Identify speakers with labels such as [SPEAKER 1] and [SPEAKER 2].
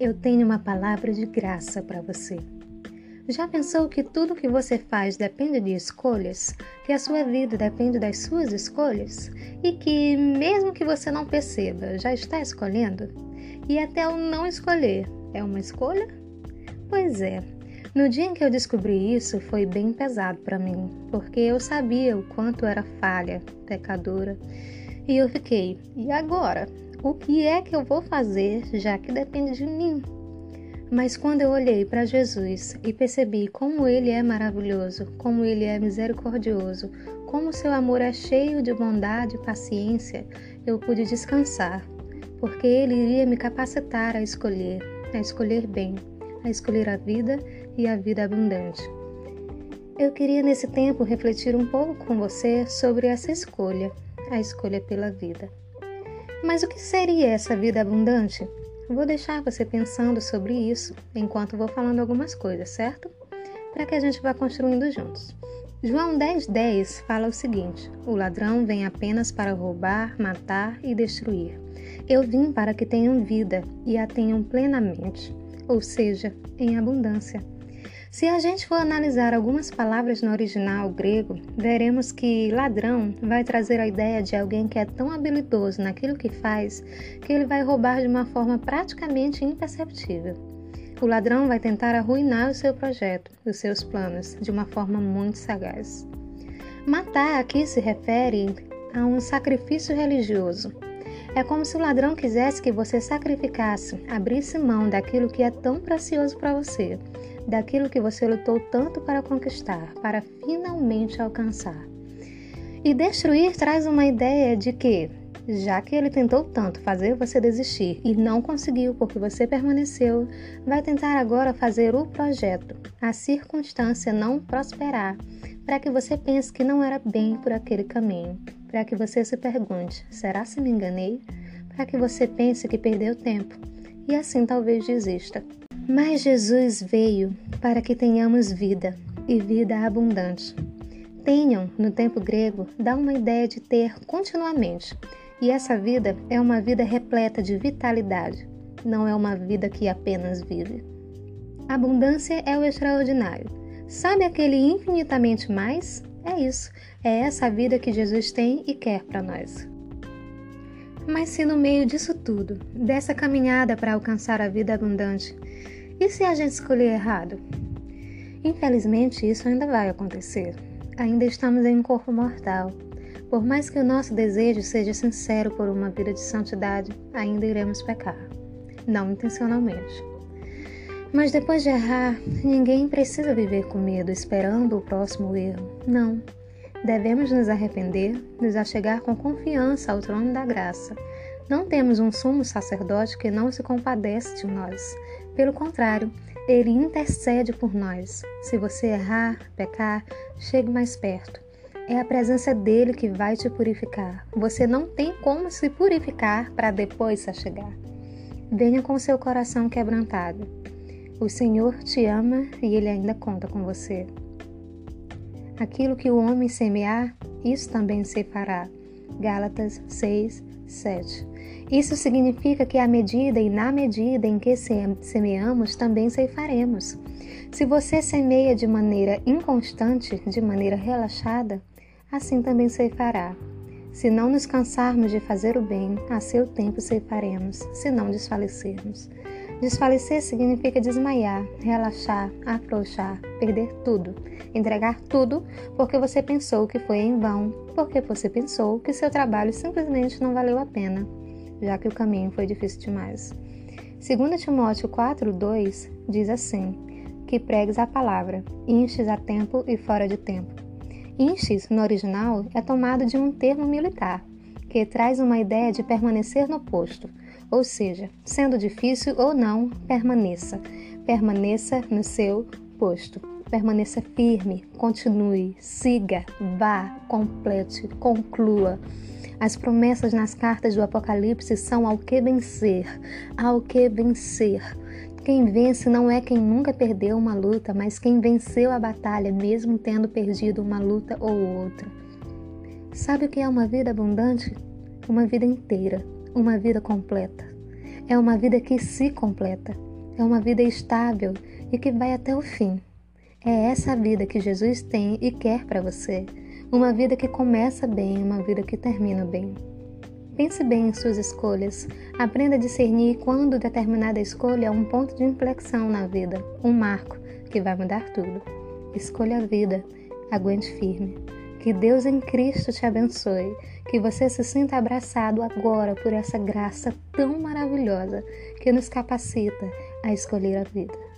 [SPEAKER 1] eu tenho uma palavra de graça para você. Já pensou que tudo que você faz depende de escolhas? Que a sua vida depende das suas escolhas? E que, mesmo que você não perceba, já está escolhendo? E até o não escolher é uma escolha? Pois é. No dia em que eu descobri isso, foi bem pesado para mim, porque eu sabia o quanto era falha, pecadora. E eu fiquei, e agora? O que é que eu vou fazer, já que depende de mim? Mas quando eu olhei para Jesus e percebi como ele é maravilhoso, como ele é misericordioso, como seu amor é cheio de bondade e paciência, eu pude descansar, porque ele iria me capacitar a escolher, a escolher bem, a escolher a vida e a vida abundante. Eu queria nesse tempo refletir um pouco com você sobre essa escolha, a escolha pela vida. Mas o que seria essa vida abundante? Vou deixar você pensando sobre isso enquanto vou falando algumas coisas, certo? Para que a gente vá construindo juntos. João 10,10 10 fala o seguinte: O ladrão vem apenas para roubar, matar e destruir. Eu vim para que tenham vida e a tenham plenamente, ou seja, em abundância. Se a gente for analisar algumas palavras no original grego, veremos que ladrão vai trazer a ideia de alguém que é tão habilidoso naquilo que faz que ele vai roubar de uma forma praticamente imperceptível. O ladrão vai tentar arruinar o seu projeto, os seus planos, de uma forma muito sagaz. Matar aqui se refere a um sacrifício religioso. É como se o ladrão quisesse que você sacrificasse, abrisse mão daquilo que é tão precioso para você daquilo que você lutou tanto para conquistar, para finalmente alcançar. E destruir traz uma ideia de que, já que ele tentou tanto fazer você desistir e não conseguiu porque você permaneceu, vai tentar agora fazer o projeto, a circunstância não prosperar, para que você pense que não era bem por aquele caminho, para que você se pergunte: será se me enganei? Para que você pense que perdeu tempo e assim talvez desista. Mas Jesus veio para que tenhamos vida e vida abundante. Tenham, no tempo grego, dá uma ideia de ter continuamente. E essa vida é uma vida repleta de vitalidade, não é uma vida que apenas vive. Abundância é o extraordinário. Sabe aquele infinitamente mais? É isso. É essa vida que Jesus tem e quer para nós. Mas se no meio disso tudo, dessa caminhada para alcançar a vida abundante, e se a gente escolher errado? Infelizmente, isso ainda vai acontecer. Ainda estamos em um corpo mortal. Por mais que o nosso desejo seja sincero por uma vida de santidade, ainda iremos pecar. Não intencionalmente. Mas depois de errar, ninguém precisa viver com medo, esperando o próximo erro. Não. Devemos nos arrepender, nos achegar com confiança ao trono da graça. Não temos um sumo sacerdote que não se compadece de nós, pelo contrário, ele intercede por nós. Se você errar, pecar, chegue mais perto. É a presença dele que vai te purificar. Você não tem como se purificar para depois se chegar. Venha com seu coração quebrantado. O Senhor te ama e ele ainda conta com você. Aquilo que o homem semear, isso também se fará. Gálatas 6, 7. Isso significa que à medida e na medida em que semeamos, também ceifaremos. Se você semeia de maneira inconstante, de maneira relaxada, assim também ceifará. Se não nos cansarmos de fazer o bem, a seu tempo ceifaremos, se não desfalecermos. Desfalecer significa desmaiar, relaxar, afrouxar, perder tudo, entregar tudo porque você pensou que foi em vão, porque você pensou que seu trabalho simplesmente não valeu a pena já que o caminho foi difícil demais. 2 Timóteo 4:2 diz assim: que pregues a palavra, inches a tempo e fora de tempo. Inches, no original, é tomado de um termo militar, que traz uma ideia de permanecer no posto, ou seja, sendo difícil ou não, permaneça. Permaneça no seu posto. Permaneça firme, continue, siga, vá, complete, conclua. As promessas nas cartas do Apocalipse são ao que vencer, ao que vencer. Quem vence não é quem nunca perdeu uma luta, mas quem venceu a batalha, mesmo tendo perdido uma luta ou outra. Sabe o que é uma vida abundante? Uma vida inteira, uma vida completa. É uma vida que se completa. é uma vida estável e que vai até o fim. É essa vida que Jesus tem e quer para você. Uma vida que começa bem, uma vida que termina bem. Pense bem em suas escolhas. Aprenda a discernir quando determinada escolha é um ponto de inflexão na vida, um marco que vai mudar tudo. Escolha a vida. Aguente firme. Que Deus em Cristo te abençoe. Que você se sinta abraçado agora por essa graça tão maravilhosa que nos capacita a escolher a vida.